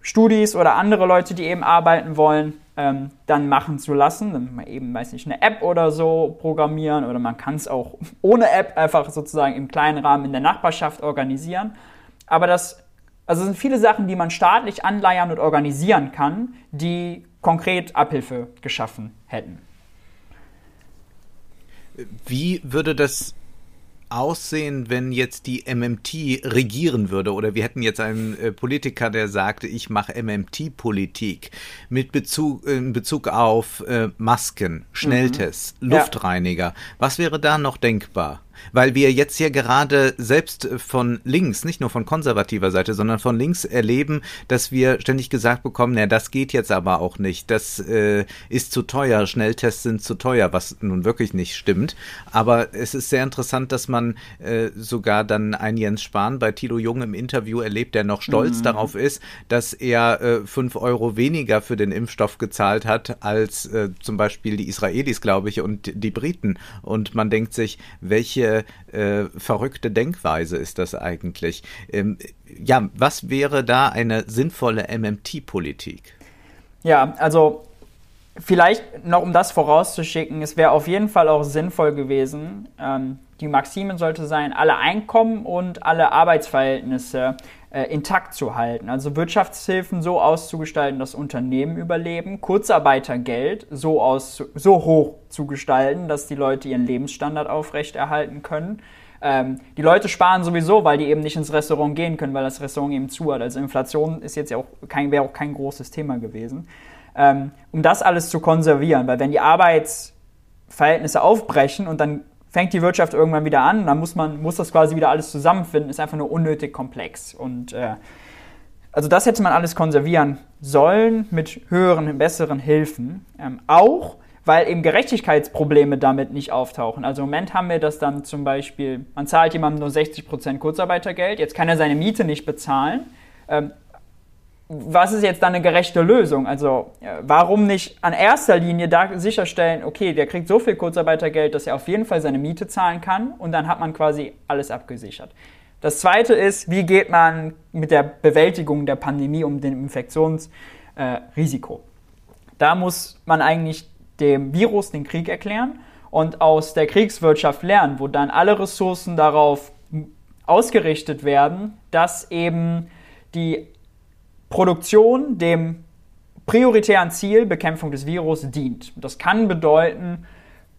[SPEAKER 2] Studis oder andere Leute, die eben arbeiten wollen, ähm, dann machen zu lassen. Dann eben, weiß nicht, eine App oder so programmieren oder man kann es auch ohne App einfach sozusagen im kleinen Rahmen in der Nachbarschaft organisieren. Aber das also sind viele Sachen, die man staatlich anleiern und organisieren kann, die konkret Abhilfe geschaffen hätten.
[SPEAKER 1] Wie würde das aussehen, wenn jetzt die MMT regieren würde oder wir hätten jetzt einen äh, Politiker, der sagte, ich mache MMT-Politik mit Bezug in Bezug auf äh, Masken, Schnelltests, mhm. Luftreiniger. Ja. Was wäre da noch denkbar? Weil wir jetzt ja gerade selbst von links, nicht nur von konservativer Seite, sondern von links erleben, dass wir ständig gesagt bekommen, na, das geht jetzt aber auch nicht, das äh, ist zu teuer, Schnelltests sind zu teuer, was nun wirklich nicht stimmt. Aber es ist sehr interessant, dass man äh, sogar dann ein Jens Spahn bei Tilo Jung im Interview erlebt, der noch stolz mhm. darauf ist, dass er äh, fünf Euro weniger für den Impfstoff gezahlt hat als äh, zum Beispiel die Israelis, glaube ich, und die Briten. Und man denkt sich, welche äh, verrückte Denkweise ist das eigentlich? Ähm, ja, was wäre da eine sinnvolle MMT-Politik?
[SPEAKER 2] Ja, also vielleicht noch um das vorauszuschicken, es wäre auf jeden Fall auch sinnvoll gewesen, ähm, die Maxime sollte sein, alle Einkommen und alle Arbeitsverhältnisse äh, intakt zu halten. Also Wirtschaftshilfen so auszugestalten, dass Unternehmen überleben, Kurzarbeitergeld so, aus, so hoch zu gestalten, dass die Leute ihren Lebensstandard aufrechterhalten können. Ähm, die Leute sparen sowieso, weil die eben nicht ins Restaurant gehen können, weil das Restaurant eben zu hat. Also Inflation ist jetzt ja auch kein, wäre auch kein großes Thema gewesen. Ähm, um das alles zu konservieren, weil wenn die Arbeitsverhältnisse aufbrechen und dann fängt die Wirtschaft irgendwann wieder an, dann muss man muss das quasi wieder alles zusammenfinden, ist einfach nur unnötig komplex. Und äh, also das hätte man alles konservieren sollen mit höheren, besseren Hilfen. Ähm, auch weil eben Gerechtigkeitsprobleme damit nicht auftauchen. Also im Moment haben wir das dann zum Beispiel, man zahlt jemandem nur 60% Kurzarbeitergeld, jetzt kann er seine Miete nicht bezahlen. Ähm, was ist jetzt dann eine gerechte Lösung? Also warum nicht an erster Linie da sicherstellen, okay, der kriegt so viel Kurzarbeitergeld, dass er auf jeden Fall seine Miete zahlen kann und dann hat man quasi alles abgesichert. Das zweite ist, wie geht man mit der Bewältigung der Pandemie um den Infektionsrisiko? Äh, da muss man eigentlich dem Virus den Krieg erklären und aus der Kriegswirtschaft lernen, wo dann alle Ressourcen darauf ausgerichtet werden, dass eben die Produktion dem prioritären Ziel Bekämpfung des Virus dient. Das kann bedeuten,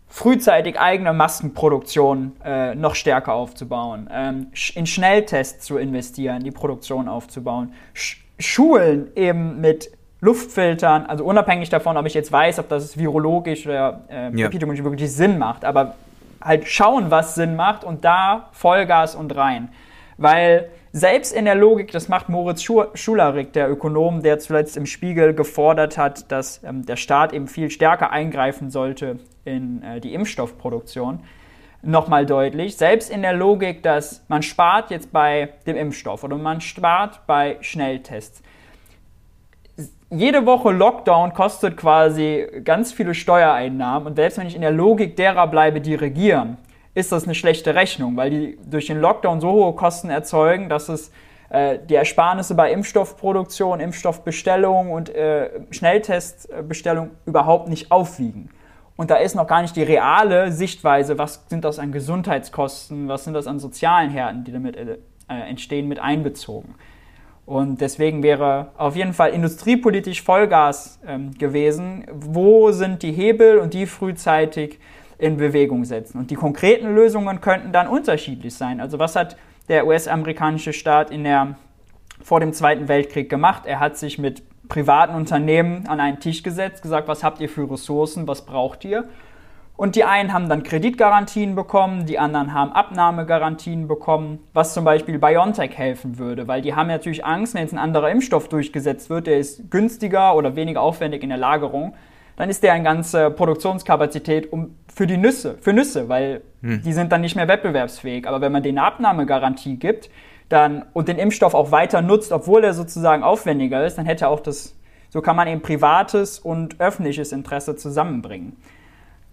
[SPEAKER 2] frühzeitig eigene Maskenproduktion äh, noch stärker aufzubauen, ähm, in Schnelltests zu investieren, die Produktion aufzubauen, Sch Schulen eben mit Luftfiltern, also unabhängig davon, ob ich jetzt weiß, ob das virologisch oder äh, ja. epidemiologisch wirklich Sinn macht, aber halt schauen, was Sinn macht und da Vollgas und rein. Weil selbst in der Logik, das macht Moritz Schularik, der Ökonom, der zuletzt im Spiegel gefordert hat, dass ähm, der Staat eben viel stärker eingreifen sollte in äh, die Impfstoffproduktion, nochmal deutlich. Selbst in der Logik, dass man spart jetzt bei dem Impfstoff oder man spart bei Schnelltests. Jede Woche Lockdown kostet quasi ganz viele Steuereinnahmen und selbst wenn ich in der Logik derer bleibe, die regieren, ist das eine schlechte Rechnung, weil die durch den Lockdown so hohe Kosten erzeugen, dass es äh, die Ersparnisse bei Impfstoffproduktion, Impfstoffbestellung und äh, Schnelltestbestellung überhaupt nicht aufwiegen. Und da ist noch gar nicht die reale Sichtweise, was sind das an Gesundheitskosten, was sind das an sozialen Härten, die damit äh, entstehen, mit einbezogen. Und deswegen wäre auf jeden Fall industriepolitisch Vollgas ähm, gewesen. Wo sind die Hebel und die frühzeitig in Bewegung setzen. Und die konkreten Lösungen könnten dann unterschiedlich sein. Also was hat der US-amerikanische Staat in der, vor dem Zweiten Weltkrieg gemacht? Er hat sich mit privaten Unternehmen an einen Tisch gesetzt, gesagt, was habt ihr für Ressourcen, was braucht ihr? Und die einen haben dann Kreditgarantien bekommen, die anderen haben Abnahmegarantien bekommen, was zum Beispiel BioNTech helfen würde, weil die haben natürlich Angst, wenn jetzt ein anderer Impfstoff durchgesetzt wird, der ist günstiger oder weniger aufwendig in der Lagerung, dann ist der eine ganze Produktionskapazität um, für die Nüsse, für Nüsse, weil hm. die sind dann nicht mehr wettbewerbsfähig. Aber wenn man denen eine Abnahmegarantie gibt dann, und den Impfstoff auch weiter nutzt, obwohl er sozusagen aufwendiger ist, dann hätte auch das, so kann man eben privates und öffentliches Interesse zusammenbringen.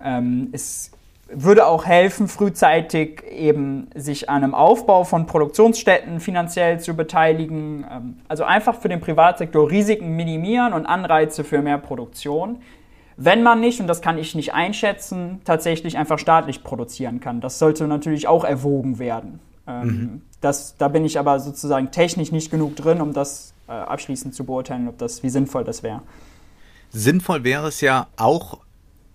[SPEAKER 2] Ähm, es würde auch helfen, frühzeitig eben sich an einem Aufbau von Produktionsstätten finanziell zu beteiligen. Ähm, also einfach für den Privatsektor Risiken minimieren und Anreize für mehr Produktion. Wenn man nicht, und das kann ich nicht einschätzen, tatsächlich einfach staatlich produzieren kann. Das sollte natürlich auch erwogen werden. Ähm, mhm. Das, da bin ich aber sozusagen technisch nicht genug drin, um das äh, abschließend zu beurteilen, ob das, wie sinnvoll das wäre.
[SPEAKER 1] Sinnvoll wäre es ja auch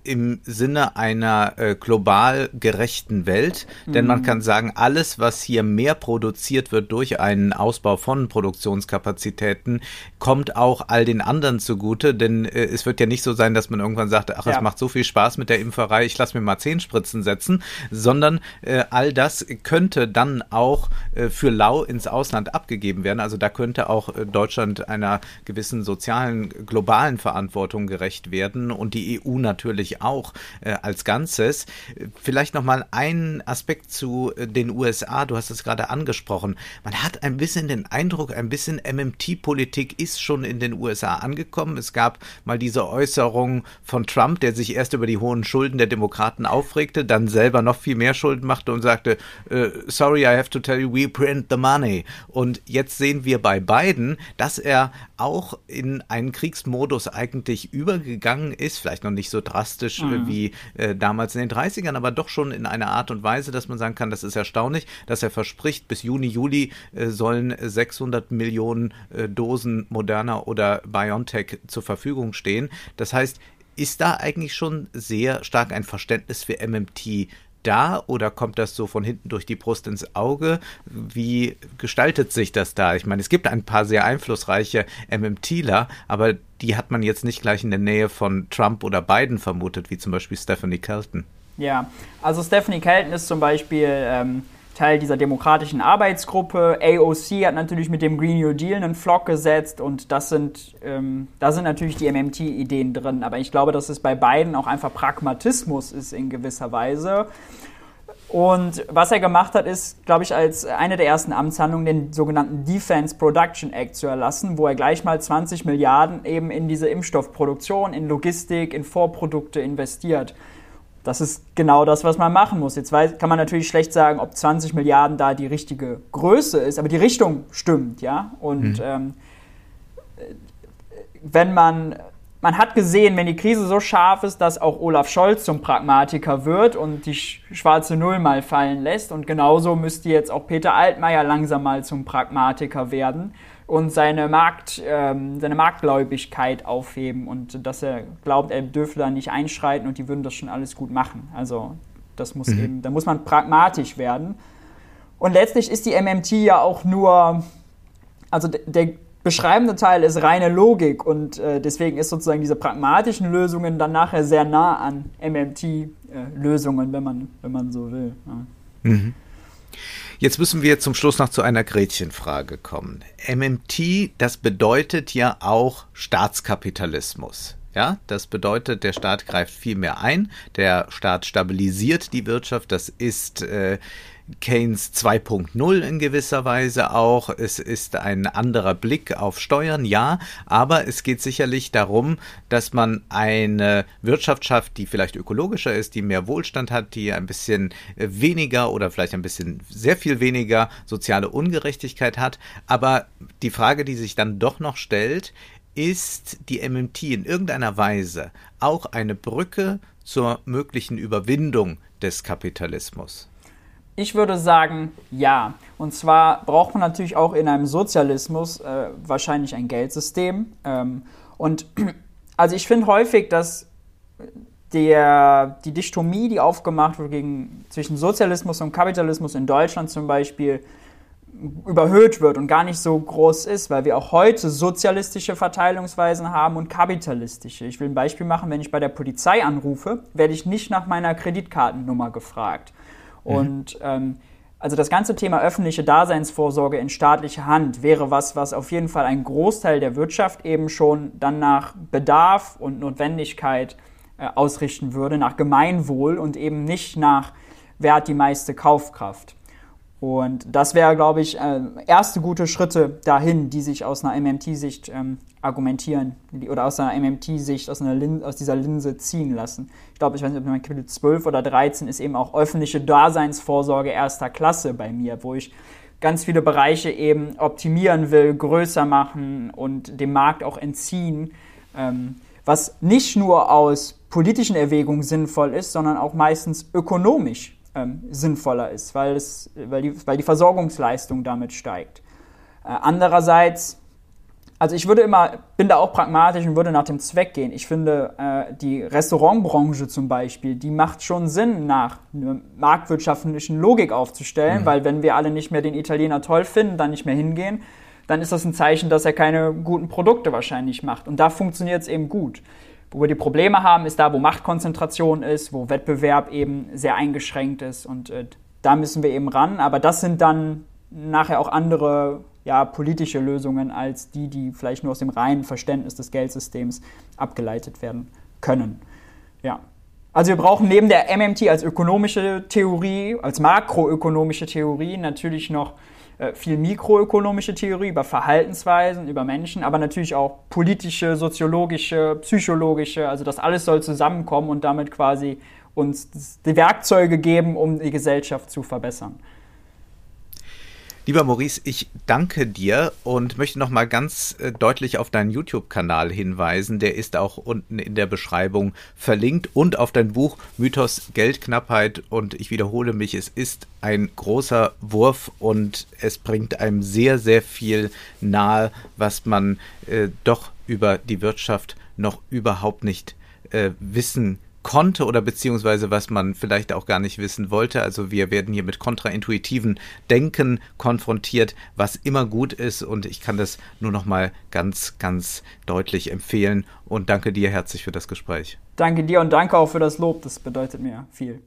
[SPEAKER 1] im Sinne einer äh, global gerechten Welt, denn mhm. man kann sagen, alles, was hier mehr produziert wird durch einen Ausbau von Produktionskapazitäten, kommt auch all den anderen zugute, denn äh, es wird ja nicht so sein, dass man irgendwann sagt, ach, ja. es macht so viel Spaß mit der Impferei, ich lasse mir mal zehn Spritzen setzen, sondern äh, all das könnte dann auch äh, für lau ins Ausland abgegeben werden. Also da könnte auch äh, Deutschland einer gewissen sozialen, globalen Verantwortung gerecht werden und die EU natürlich auch äh, als Ganzes. Vielleicht nochmal ein Aspekt zu äh, den USA. Du hast es gerade angesprochen. Man hat ein bisschen den Eindruck, ein bisschen MMT-Politik ist schon in den USA angekommen. Es gab mal diese Äußerung von Trump, der sich erst über die hohen Schulden der Demokraten aufregte, dann selber noch viel mehr Schulden machte und sagte, äh, sorry, I have to tell you, we print the money. Und jetzt sehen wir bei Biden, dass er auch in einen Kriegsmodus eigentlich übergegangen ist, vielleicht noch nicht so drastisch mhm. wie äh, damals in den 30ern, aber doch schon in einer Art und Weise, dass man sagen kann, das ist erstaunlich, dass er verspricht, bis Juni, Juli äh, sollen 600 Millionen äh, Dosen Moderna oder BioNTech zur Verfügung stehen. Das heißt, ist da eigentlich schon sehr stark ein Verständnis für MMT da oder kommt das so von hinten durch die Brust ins Auge? Wie gestaltet sich das da? Ich meine, es gibt ein paar sehr einflussreiche MMTler, aber die hat man jetzt nicht gleich in der Nähe von Trump oder Biden vermutet, wie zum Beispiel Stephanie Kelton.
[SPEAKER 2] Ja, also Stephanie Kelton ist zum Beispiel ähm, Teil dieser demokratischen Arbeitsgruppe. AOC hat natürlich mit dem Green New Deal einen Flock gesetzt und das sind, ähm, da sind natürlich die MMT-Ideen drin. Aber ich glaube, dass es bei beiden auch einfach Pragmatismus ist in gewisser Weise. Und was er gemacht hat, ist, glaube ich, als eine der ersten Amtshandlungen den sogenannten Defense Production Act zu erlassen, wo er gleich mal 20 Milliarden eben in diese Impfstoffproduktion, in Logistik, in Vorprodukte investiert. Das ist genau das, was man machen muss. Jetzt weiß, kann man natürlich schlecht sagen, ob 20 Milliarden da die richtige Größe ist, aber die Richtung stimmt, ja. Und mhm. ähm, wenn man man hat gesehen, wenn die Krise so scharf ist, dass auch Olaf Scholz zum Pragmatiker wird und die schwarze Null mal fallen lässt. Und genauso müsste jetzt auch Peter Altmaier langsam mal zum Pragmatiker werden und seine, Markt, ähm, seine Marktgläubigkeit aufheben und dass er glaubt, er dürfe da nicht einschreiten und die würden das schon alles gut machen. Also das muss mhm. eben, da muss man pragmatisch werden. Und letztlich ist die MMT ja auch nur, also der beschreibende Teil ist reine Logik und äh, deswegen ist sozusagen diese pragmatischen Lösungen dann nachher sehr nah an MMT-Lösungen, äh, wenn, man, wenn man so will. Ja. Mhm.
[SPEAKER 1] Jetzt müssen wir zum Schluss noch zu einer Gretchenfrage kommen. MMT, das bedeutet ja auch Staatskapitalismus. Ja, das bedeutet, der Staat greift viel mehr ein, der Staat stabilisiert die Wirtschaft, das ist äh, Keynes 2.0 in gewisser Weise auch. Es ist ein anderer Blick auf Steuern, ja, aber es geht sicherlich darum, dass man eine Wirtschaft schafft, die vielleicht ökologischer ist, die mehr Wohlstand hat, die ein bisschen weniger oder vielleicht ein bisschen sehr viel weniger soziale Ungerechtigkeit hat. Aber die Frage, die sich dann doch noch stellt, ist die MMT in irgendeiner Weise auch eine Brücke zur möglichen Überwindung des Kapitalismus?
[SPEAKER 2] Ich würde sagen, ja. Und zwar braucht man natürlich auch in einem Sozialismus äh, wahrscheinlich ein Geldsystem. Ähm, und also ich finde häufig, dass der, die Dichtomie, die aufgemacht wird gegen, zwischen Sozialismus und Kapitalismus in Deutschland zum Beispiel, überhöht wird und gar nicht so groß ist, weil wir auch heute sozialistische Verteilungsweisen haben und kapitalistische. Ich will ein Beispiel machen, wenn ich bei der Polizei anrufe, werde ich nicht nach meiner Kreditkartennummer gefragt. Mhm. Und ähm, also das ganze Thema öffentliche Daseinsvorsorge in staatlicher Hand wäre was, was auf jeden Fall ein Großteil der Wirtschaft eben schon dann nach Bedarf und Notwendigkeit äh, ausrichten würde, nach Gemeinwohl und eben nicht nach, wer hat die meiste Kaufkraft. Und das wäre, glaube ich, äh, erste gute Schritte dahin, die sich aus einer MMT-Sicht ähm, argumentieren oder aus einer MMT-Sicht, aus, aus dieser Linse ziehen lassen. Ich glaube, ich weiß nicht, ob mein Kapitel 12 oder 13 ist eben auch öffentliche Daseinsvorsorge erster Klasse bei mir, wo ich ganz viele Bereiche eben optimieren will, größer machen und dem Markt auch entziehen, ähm, was nicht nur aus politischen Erwägungen sinnvoll ist, sondern auch meistens ökonomisch ähm, sinnvoller ist, weil, es, weil, die, weil die Versorgungsleistung damit steigt. Äh, andererseits, also ich würde immer, bin da auch pragmatisch und würde nach dem Zweck gehen. Ich finde, äh, die Restaurantbranche zum Beispiel, die macht schon Sinn, nach einer marktwirtschaftlichen Logik aufzustellen, mhm. weil wenn wir alle nicht mehr den Italiener toll finden, dann nicht mehr hingehen, dann ist das ein Zeichen, dass er keine guten Produkte wahrscheinlich macht. Und da funktioniert es eben gut. Wo wir die Probleme haben, ist da, wo Machtkonzentration ist, wo Wettbewerb eben sehr eingeschränkt ist und äh, da müssen wir eben ran. Aber das sind dann nachher auch andere ja, politische Lösungen als die, die vielleicht nur aus dem reinen Verständnis des Geldsystems abgeleitet werden können. Ja. Also wir brauchen neben der MMT als ökonomische Theorie, als makroökonomische Theorie natürlich noch viel mikroökonomische Theorie über Verhaltensweisen, über Menschen, aber natürlich auch politische, soziologische, psychologische. Also das alles soll zusammenkommen und damit quasi uns die Werkzeuge geben, um die Gesellschaft zu verbessern.
[SPEAKER 1] Lieber Maurice, ich danke dir und möchte noch mal ganz äh, deutlich auf deinen YouTube-Kanal hinweisen. Der ist auch unten in der Beschreibung verlinkt und auf dein Buch Mythos Geldknappheit. Und ich wiederhole mich, es ist ein großer Wurf und es bringt einem sehr, sehr viel nahe, was man äh, doch über die Wirtschaft noch überhaupt nicht äh, wissen kann konnte oder beziehungsweise was man vielleicht auch gar nicht wissen wollte. Also wir werden hier mit kontraintuitiven Denken konfrontiert, was immer gut ist und ich kann das nur noch mal ganz, ganz deutlich empfehlen und danke dir herzlich für das Gespräch.
[SPEAKER 2] Danke dir und danke auch für das Lob, das bedeutet mir viel.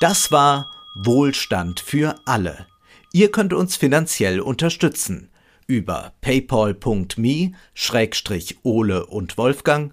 [SPEAKER 1] Das war Wohlstand für alle. Ihr könnt uns finanziell unterstützen über paypal.me-ole und Wolfgang